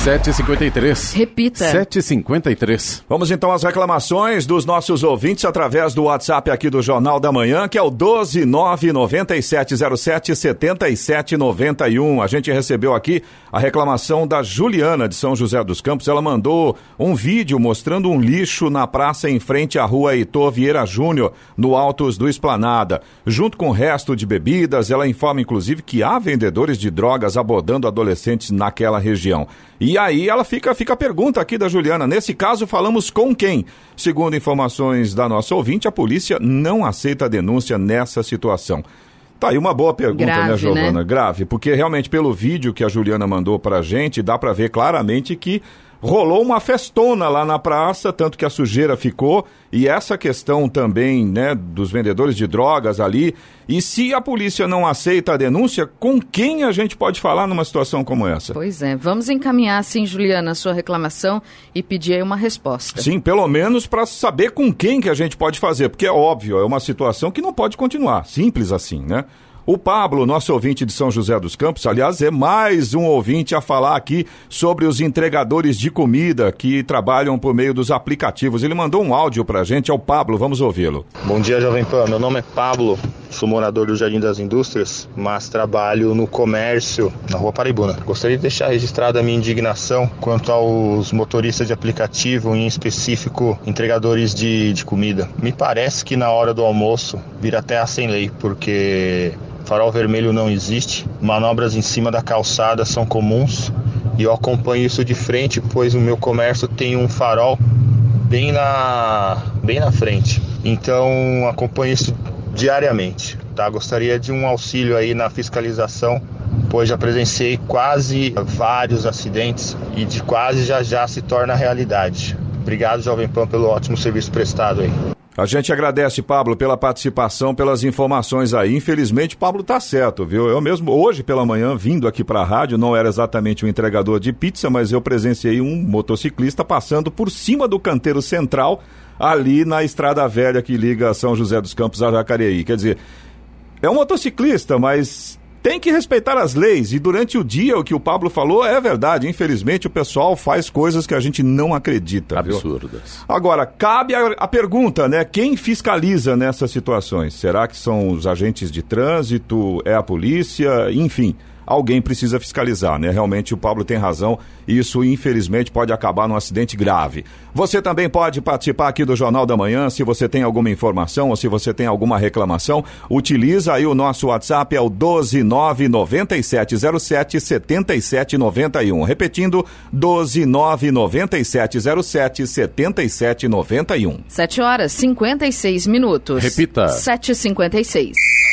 7h53. Repita. 7h53. Vamos então às reclamações dos nossos ouvintes através do WhatsApp aqui do Jornal da Manhã, que é o 12997077791. A gente recebeu aqui a reclamação da Juliana de São José dos Campos. Ela mandou um vídeo mostrando um lixo na praça em frente à rua Heitor Vieira Júnior, no Altos do Esplanada. Junto com o resto de bebidas, ela informa inclusive que há vendedores de drogas abordando adolescentes naquela região. E aí ela fica, fica a pergunta aqui da Juliana. Nesse caso, falamos com quem? Segundo informações da nossa ouvinte, a polícia não aceita a denúncia nessa situação. Tá aí uma boa pergunta, né, Grave, né, Giovana? Né? Grave, porque realmente pelo vídeo que a Juliana mandou pra gente, dá para ver claramente que rolou uma festona lá na praça, tanto que a sujeira ficou, e essa questão também, né, dos vendedores de drogas ali. E se a polícia não aceita a denúncia, com quem a gente pode falar numa situação como essa? Pois é, vamos encaminhar, sim, Juliana, a sua reclamação e pedir aí uma resposta. Sim, pelo menos para saber com quem que a gente pode fazer, porque é óbvio, é uma situação que não pode continuar, simples assim, né? O Pablo, nosso ouvinte de São José dos Campos, aliás, é mais um ouvinte a falar aqui sobre os entregadores de comida que trabalham por meio dos aplicativos. Ele mandou um áudio pra gente, é o Pablo, vamos ouvi-lo. Bom dia, Jovem Pan. Meu nome é Pablo, sou morador do Jardim das Indústrias, mas trabalho no comércio na Rua Paraibuna. Gostaria de deixar registrada a minha indignação quanto aos motoristas de aplicativo, em específico entregadores de, de comida. Me parece que na hora do almoço vira até a sem lei, porque farol vermelho não existe, manobras em cima da calçada são comuns e eu acompanho isso de frente, pois o meu comércio tem um farol bem na, bem na frente. Então acompanho isso diariamente. Tá? Gostaria de um auxílio aí na fiscalização, pois já presenciei quase vários acidentes e de quase já já se torna realidade. Obrigado, Jovem Pan, pelo ótimo serviço prestado aí. A gente agradece, Pablo, pela participação, pelas informações aí. Infelizmente, Pablo tá certo, viu? Eu mesmo, hoje pela manhã, vindo aqui para a rádio, não era exatamente um entregador de pizza, mas eu presenciei um motociclista passando por cima do canteiro central, ali na estrada velha que liga São José dos Campos a Jacareí. Quer dizer, é um motociclista, mas tem que respeitar as leis. E durante o dia, o que o Pablo falou é verdade. Infelizmente, o pessoal faz coisas que a gente não acredita. Absurdas. Viu? Agora, cabe a, a, pergunta, né? Quem fiscaliza nessas situações? Será que são os agentes de trânsito? É a polícia? Enfim alguém precisa fiscalizar, né? Realmente o Pablo tem razão, isso infelizmente pode acabar num acidente grave. Você também pode participar aqui do Jornal da Manhã, se você tem alguma informação ou se você tem alguma reclamação, utiliza aí o nosso WhatsApp, é o 12997077791. Repetindo, 12997077791. 7 horas 56 minutos. Repita. 7h56.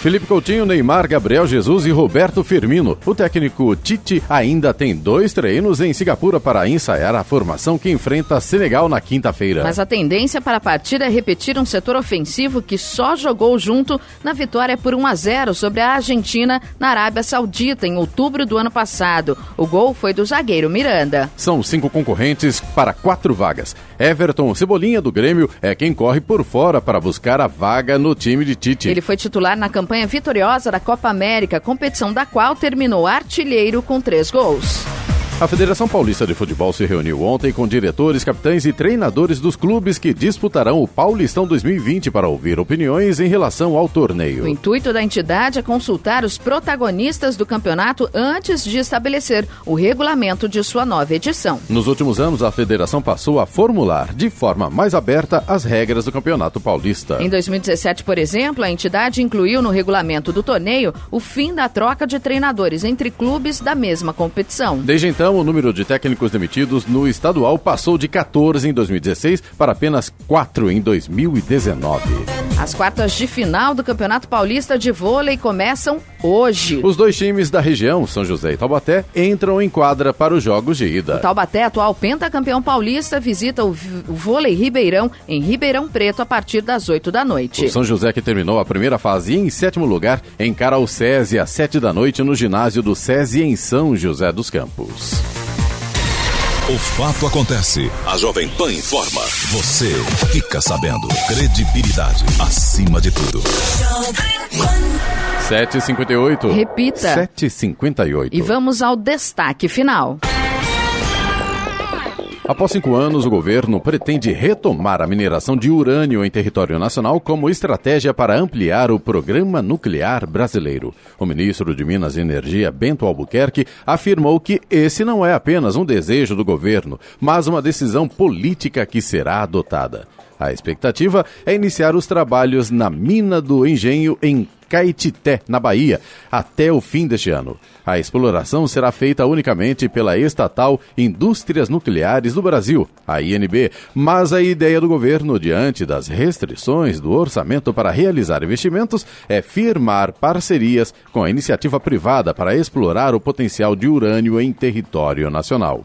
Felipe Coutinho, Neymar, Gabriel Jesus e Roberto Firmino. O técnico Tite ainda tem dois treinos em Singapura para ensaiar a formação que enfrenta Senegal na quinta-feira. Mas a tendência para a partida é repetir um setor ofensivo que só jogou junto na vitória por 1 a 0 sobre a Argentina na Arábia Saudita em outubro do ano passado. O gol foi do zagueiro Miranda. São cinco concorrentes para quatro vagas. Everton Cebolinha do Grêmio é quem corre por fora para buscar a vaga no time de Tite. Ele foi titular na campanha campanha vitoriosa da Copa América, competição da qual terminou artilheiro com três gols. A Federação Paulista de Futebol se reuniu ontem com diretores, capitães e treinadores dos clubes que disputarão o Paulistão 2020 para ouvir opiniões em relação ao torneio. O intuito da entidade é consultar os protagonistas do campeonato antes de estabelecer o regulamento de sua nova edição. Nos últimos anos, a federação passou a formular de forma mais aberta as regras do Campeonato Paulista. Em 2017, por exemplo, a entidade incluiu no regulamento do torneio o fim da troca de treinadores entre clubes da mesma competição. Desde então, o número de técnicos demitidos no estadual passou de 14 em 2016 para apenas 4 em 2019. As quartas de final do Campeonato Paulista de Vôlei começam hoje. Os dois times da região, São José e Taubaté, entram em quadra para os jogos de ida. O Taubaté, atual pentacampeão paulista, visita o Vôlei Ribeirão em Ribeirão Preto a partir das 8 da noite. O São José, que terminou a primeira fase em sétimo lugar, encara o SESI às 7 da noite no ginásio do SESI em São José dos Campos. O fato acontece. A Jovem Pan informa. Você fica sabendo. Credibilidade acima de tudo. 7h58. Repita. 7h58. E vamos ao destaque final. Após cinco anos, o governo pretende retomar a mineração de urânio em território nacional como estratégia para ampliar o programa nuclear brasileiro. O ministro de Minas e Energia, Bento Albuquerque, afirmou que esse não é apenas um desejo do governo, mas uma decisão política que será adotada. A expectativa é iniciar os trabalhos na mina do engenho em Caetité, na Bahia, até o fim deste ano. A exploração será feita unicamente pela estatal Indústrias Nucleares do Brasil, a INB, mas a ideia do governo, diante das restrições do orçamento para realizar investimentos, é firmar parcerias com a iniciativa privada para explorar o potencial de urânio em território nacional.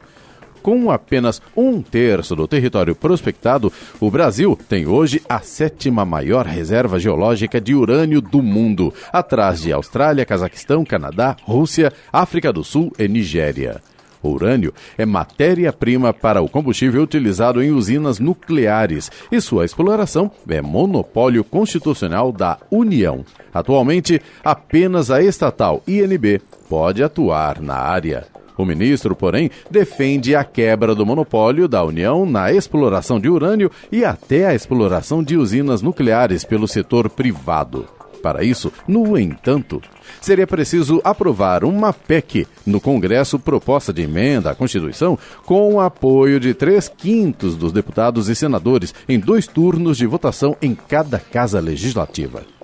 Com apenas um terço do território prospectado, o Brasil tem hoje a sétima maior reserva geológica de urânio do mundo, atrás de Austrália, Cazaquistão, Canadá, Rússia, África do Sul e Nigéria. O urânio é matéria-prima para o combustível utilizado em usinas nucleares e sua exploração é monopólio constitucional da União. Atualmente, apenas a estatal INB pode atuar na área. O ministro, porém, defende a quebra do monopólio da União na exploração de urânio e até a exploração de usinas nucleares pelo setor privado. Para isso, no entanto, seria preciso aprovar uma PEC no Congresso proposta de emenda à Constituição com o apoio de três quintos dos deputados e senadores em dois turnos de votação em cada casa legislativa.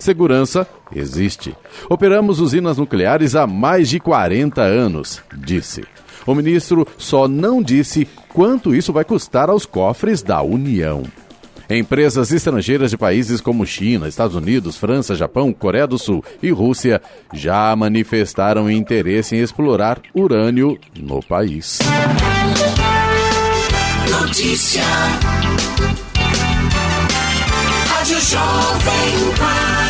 Segurança existe. Operamos usinas nucleares há mais de 40 anos, disse. O ministro só não disse quanto isso vai custar aos cofres da União. Empresas estrangeiras de países como China, Estados Unidos, França, Japão, Coreia do Sul e Rússia já manifestaram interesse em explorar urânio no país. Notícia. Rádio Jovem Pan.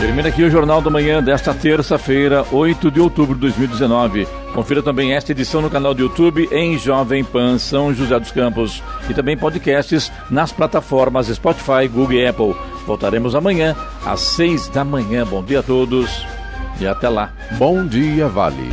Termina aqui o Jornal da Manhã desta terça-feira, 8 de outubro de 2019. Confira também esta edição no canal do YouTube em Jovem Pan São José dos Campos e também podcasts nas plataformas Spotify, Google e Apple. Voltaremos amanhã às 6 da manhã. Bom dia a todos e até lá. Bom dia, Vale.